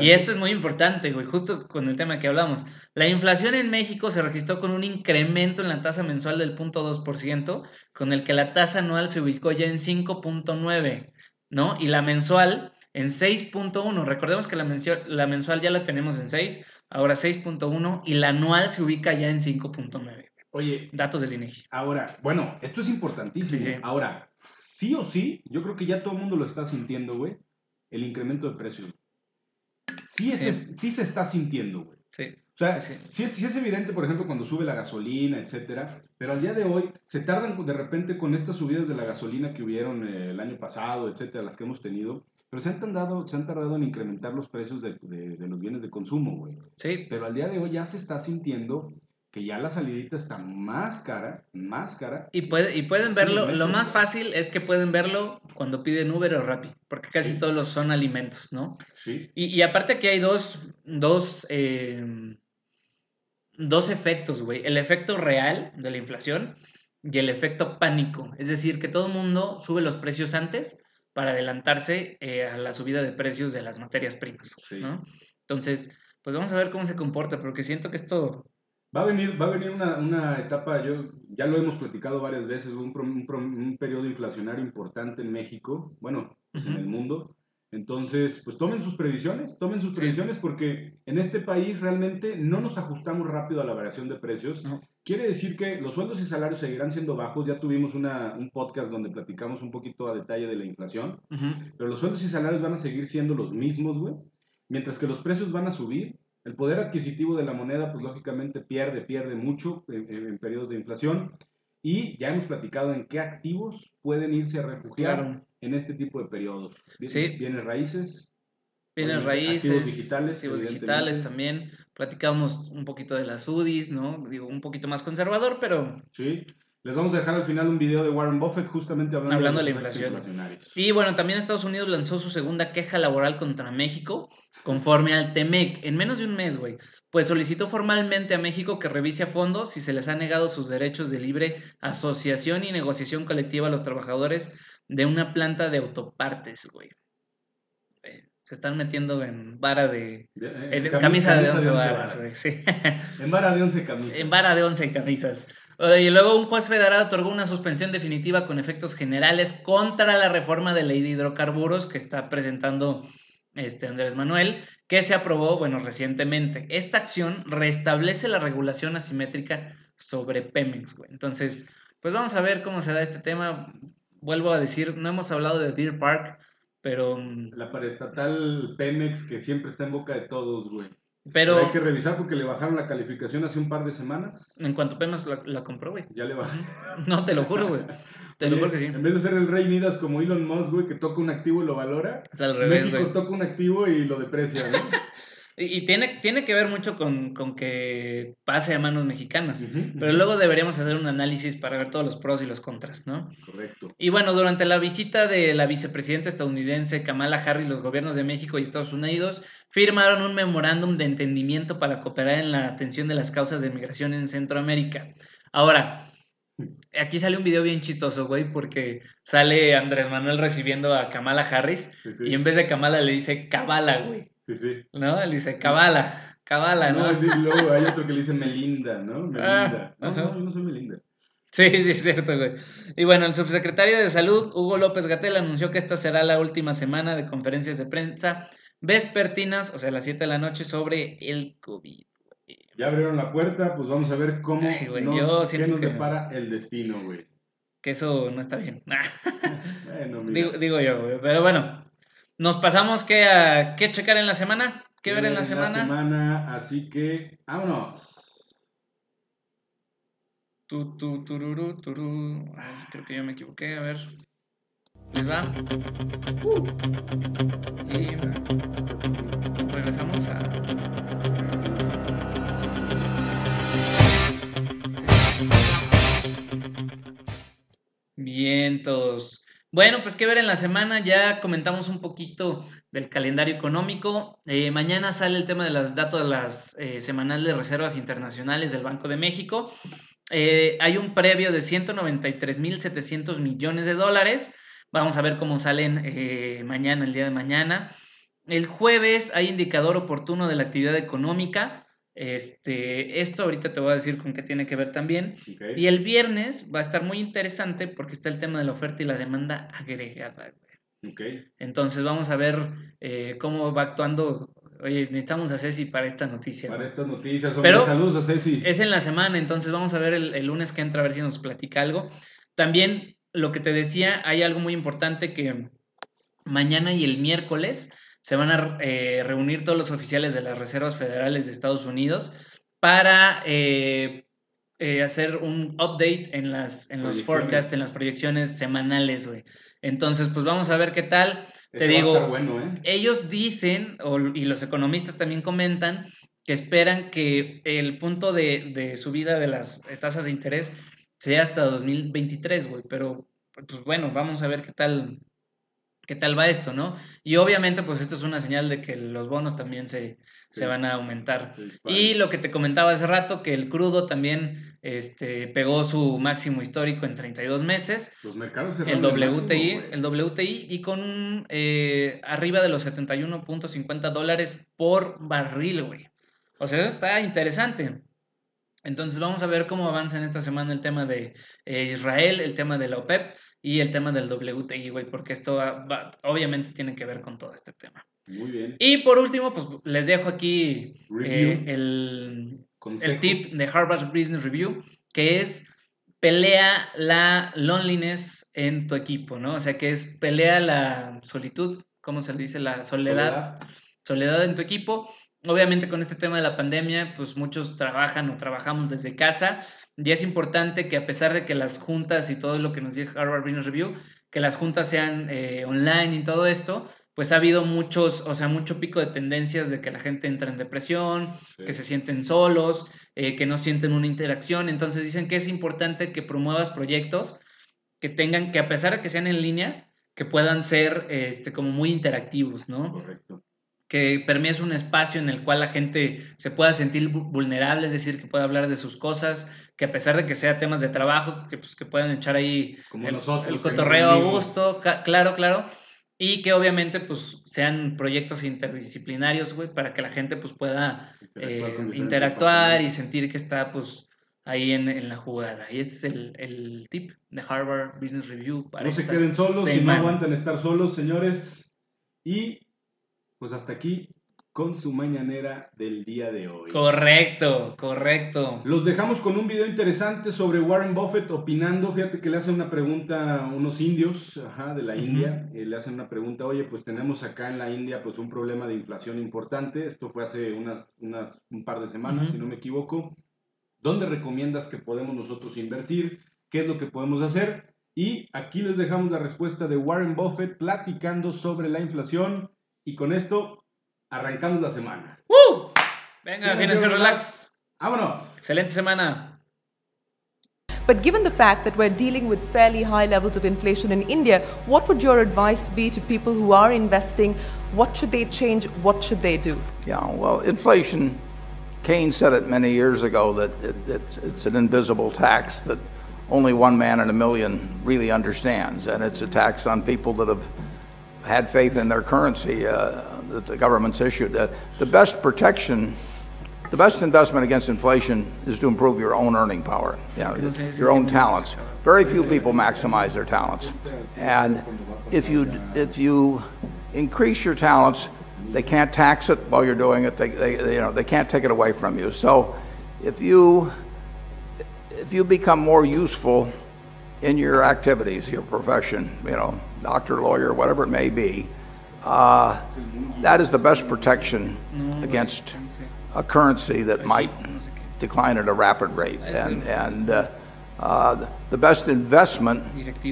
y esto es muy importante, güey, justo con el tema que hablamos. La inflación en México se registró con un incremento en la tasa mensual del 0.2%, con el que la tasa anual se ubicó ya en 5.9, ¿no? Y la mensual en 6.1. Recordemos que la, la mensual ya la tenemos en 6, ahora 6.1, y la anual se ubica ya en 5.9. Oye, datos del INEGI. Ahora, bueno, esto es importantísimo. Ahora, sí o sí, yo creo que ya todo el mundo lo está sintiendo, güey, el incremento de precios. Sí, sí. se está sintiendo, güey. Sí. O sea, sí, es, evidente, por ejemplo, cuando sube la gasolina, etcétera, pero al día de hoy se tardan de repente con estas subidas de la gasolina que hubieron eh, el año pasado, etcétera, las que hemos tenido, pero se han tardado, se han tardado en incrementar los precios de, de los bienes de consumo, güey. Sí. Pero al día de hoy ya se está sintiendo que ya la salidita está más cara, más cara. Y, puede, y pueden verlo, lo más fácil es que pueden verlo cuando piden Uber o Rappi, porque casi todos los son alimentos, ¿no? Sí. Y, aparte que hay dos, dos, em, dos efectos, güey. El efecto real de la inflación y el efecto pánico. Es decir, que todo el mundo sube los precios antes para adelantarse eh, a la subida de precios de las materias primas, ¿no? Entonces, pues vamos a ver cómo se comporta, porque siento que esto Va a venir, va a venir una, una etapa, yo ya lo hemos platicado varias veces, un, un, periodo inflacionario importante en México, bueno, pues en el mundo. Entonces, pues tomen sus previsiones, tomen sus previsiones porque en este país realmente no nos ajustamos rápido a la variación de precios. Quiere decir que los sueldos y salarios seguirán siendo bajos. Ya tuvimos una, un podcast donde platicamos un poquito a detalle de la inflación, pero los sueldos y salarios van a seguir siendo los mismos, güey. Mientras que los precios van a subir el poder adquisitivo de la moneda, pues lógicamente pierde, pierde mucho en, periodos de inflación. Y ya hemos platicado en qué activos pueden irse a refugiar en este tipo de periodos. Sí. Bienes raíces. Bienes raíces. Activos digitales. Activos digitales también. Platicamos un poquito de las UDIs, ¿no? Digo, un poquito más conservador, pero... Sí. Les vamos a dejar al final un video de Warren Buffett justamente hablando, de, la inflación. Y bueno, también Estados Unidos lanzó su segunda queja laboral contra México, conforme al TEMEC, en menos de un mes, güey. Pues solicitó formalmente a México que revise a fondo si se les ha negado sus derechos de libre asociación y negociación colectiva a los trabajadores de una planta de autopartes, güey. se están metiendo en vara de... De- eh, en camisa- camisa, de camisa 11 de once varas, güey, sí. En vara de 11 camisas. en vara de 11 camisas. Y luego un juez federal otorgó una suspensión definitiva con efectos generales contra la reforma de ley de hidrocarburos que está presentando este Andrés Manuel, que se aprobó, bueno, recientemente. Esta acción restablece la regulación asimétrica sobre Pemex, güey. Entonces, pues vamos a ver cómo se da este tema. Vuelvo a decir, no hemos hablado de Deer Park, pero... La paraestatal Pemex que siempre está en boca de todos, güey. Pero Hay que revisar porque le bajaron la calificación hace un par de semanas. en cuanto Pemex la, la compró, güey. Ya le bajaron. No, te lo juro, güey. Te lo juro que sí. En vez de ser el rey Midas como Elon Musk, güey, que toca un activo y lo valora, Es al revés, México güey. toca un activo y lo deprecia, ¿no? Y, tiene, tiene que ver mucho con, con que pase a manos mexicanas. Pero luego deberíamos hacer un análisis para ver todos los pros y los contras, ¿no? Correcto. Y bueno, durante la visita de la vicepresidenta estadounidense Kamala Harris, los gobiernos de México y Estados Unidos firmaron un memorándum de entendimiento para cooperar en la atención de las causas de migración en Centroamérica. Ahora, aquí sale un video bien chistoso, güey, porque sale Andrés Manuel recibiendo a Kamala Harris Sí, sí. y en vez de Kamala le dice Kabala, güey, Sí, sí. ¿no? Él dice Kabala, Kabala, ¿no? No, sí, luego hay otro que le dice Melinda, ¿no? Melinda. Ah, no, ajá. no, yo no soy Melinda. Sí, sí, es cierto, güey. Y bueno, el subsecretario de Salud, Hugo López Gatel, anunció que esta será la última semana de conferencias de prensa vespertinas, o sea, a las 7 de la noche, sobre el COVID. Ya abrieron la puerta, pues vamos a ver cómo Ay, güey, nos- yo qué nos que- depara el destino, güey. Que eso no está bien. Bueno, mira. digo, digo yo, güey. Pero bueno, nos pasamos que a qué checar en la semana, qué ver en la semana. semana, así que vámonos. Tu, tu, tururú, turú. Ay, creo que yo me equivoqué, a ver. ¿Les va? Y regresamos a... Vientos. Bueno, pues qué ver en la semana. Ya comentamos un poquito del calendario económico. Eh, mañana sale el tema de los datos de las eh, semanales de reservas internacionales del Banco de México. Eh, hay un previo de 193.700 millones de dólares. Vamos a ver cómo salen mañana, el día de mañana. El jueves hay indicador oportuno de la actividad económica. Este, esto ahorita te voy a decir con qué tiene que ver también. Y el viernes va a estar muy interesante porque está el tema de la oferta y la demanda agregada. güey. Ok. Entonces vamos a ver eh, cómo va actuando. Oye, necesitamos a Ceci para esta noticia. Para estas noticias, Pero- saludos a Ceci. Es en la semana, entonces vamos a ver el, el lunes que entra a ver si nos platica algo. También lo que te decía, hay algo muy importante que mañana y el miércoles se van a eh, reunir todos los oficiales de las reservas federales de Estados Unidos para eh, eh, hacer un update en, las, en los forecasts, en las proyecciones semanales, güey. Entonces, pues vamos a ver qué tal. te digo- bueno. Ellos dicen, o- y los economistas también comentan, que esperan que el punto de, de subida de las tasas de interés sea hasta 2023, güey. Pero, pues bueno, vamos a ver qué tal, qué tal va esto, ¿no? Y obviamente, pues esto es una señal de que los bonos también se, se van a aumentar. Y lo que te comentaba hace rato, que el crudo también este, pegó su máximo histórico en 32 meses. Los mercados El WTI, máximo, güey. el WTI y con un, eh, arriba de los 71.50 dólares por barril, güey. O sea, eso está interesante. Entonces vamos a ver cómo avanza en esta semana el tema de eh, Israel, el tema de la OPEP y el tema del WTI, güey, porque esto va- va- obviamente tiene que ver con todo este tema. Muy bien. Y por último, pues les dejo aquí eh, el, el tip de Harvard Business Review, que es pelea la loneliness en tu equipo, ¿no? O sea, que es pelea la solitud, ¿cómo se le dice? La soledad, soledad en tu equipo. Obviamente con este tema de la pandemia, pues muchos trabajan o trabajamos desde casa y es importante que a pesar de que las juntas y todo lo que nos dice Harvard Business Review, que las juntas sean eh, online y todo esto, pues ha habido muchos, o sea, mucho pico de tendencias de que la gente entra en depresión, Sí. que se sienten solos, eh, que no sienten una interacción. Entonces dicen que es importante que promuevas proyectos que tengan, que a pesar de que sean en línea, que puedan ser este, como muy interactivos, ¿no? Correcto. Que permees un espacio en el cual la gente se pueda sentir vu- vulnerable, es decir, que pueda hablar de sus cosas, que a pesar de que sea temas de trabajo, que, pues, que puedan echar ahí Como el, nosotros, el cotorreo a gusto, claro, claro. y que obviamente pues sean proyectos interdisciplinarios, güey, para que la gente pues pueda interactuar, eh, y sentir que está pues ahí en, la jugada. Y este es el, tip de Harvard Business Review. Para no se queden solos y no aguantan estar solos, señores. Y pues hasta aquí con su mañanera del día de hoy. Correcto, correcto. Los dejamos con un video interesante sobre Warren Buffett opinando. Fíjate que le hacen una pregunta a unos indios de la India. Eh, le hacen una pregunta, oye, pues tenemos acá en la India pues un problema de inflación importante. Esto fue hace unas, unas un par de semanas, si no me equivoco. ¿Dónde recomiendas que podemos nosotros invertir? ¿Qué es lo que podemos hacer? Y aquí les dejamos la respuesta de Warren Buffett platicando sobre la inflación. Y con esto arrancamos la semana. ¡Uh! Venga, Financiero Relax. Vámonos. Excelente semana. But given the fact that we're dealing with fairly high levels of inflation in India, what would your advice be to people who are investing? What should they change? What should they do? Yeah, well, inflation, Keynes said it many years ago that it, it's, it's an invisible tax that only one man in a million really understands. And it's a tax on people that have had faith in their currency. Uh, that the government's issued. Uh, the best protection, the best investment against inflation is to improve your own earning power, you know, your own talents. Very few people maximize their talents. And if you, if you increase your talents, they can't tax it while you're doing it. They, they, they, you know, they can't take it away from you. So if you, if you become more useful in your activities, your profession, you know, doctor, lawyer, whatever it may be, uh, that is the best protection against a currency that might decline at a rapid rate. And, and uh, uh, the best investment,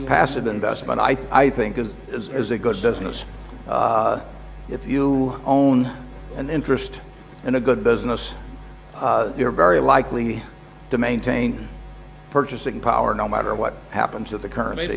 passive investment, I, I think, is, is, is a good business. Uh, if you own an interest in a good business, uh, you're very likely to maintain purchasing power no matter what happens to the currency.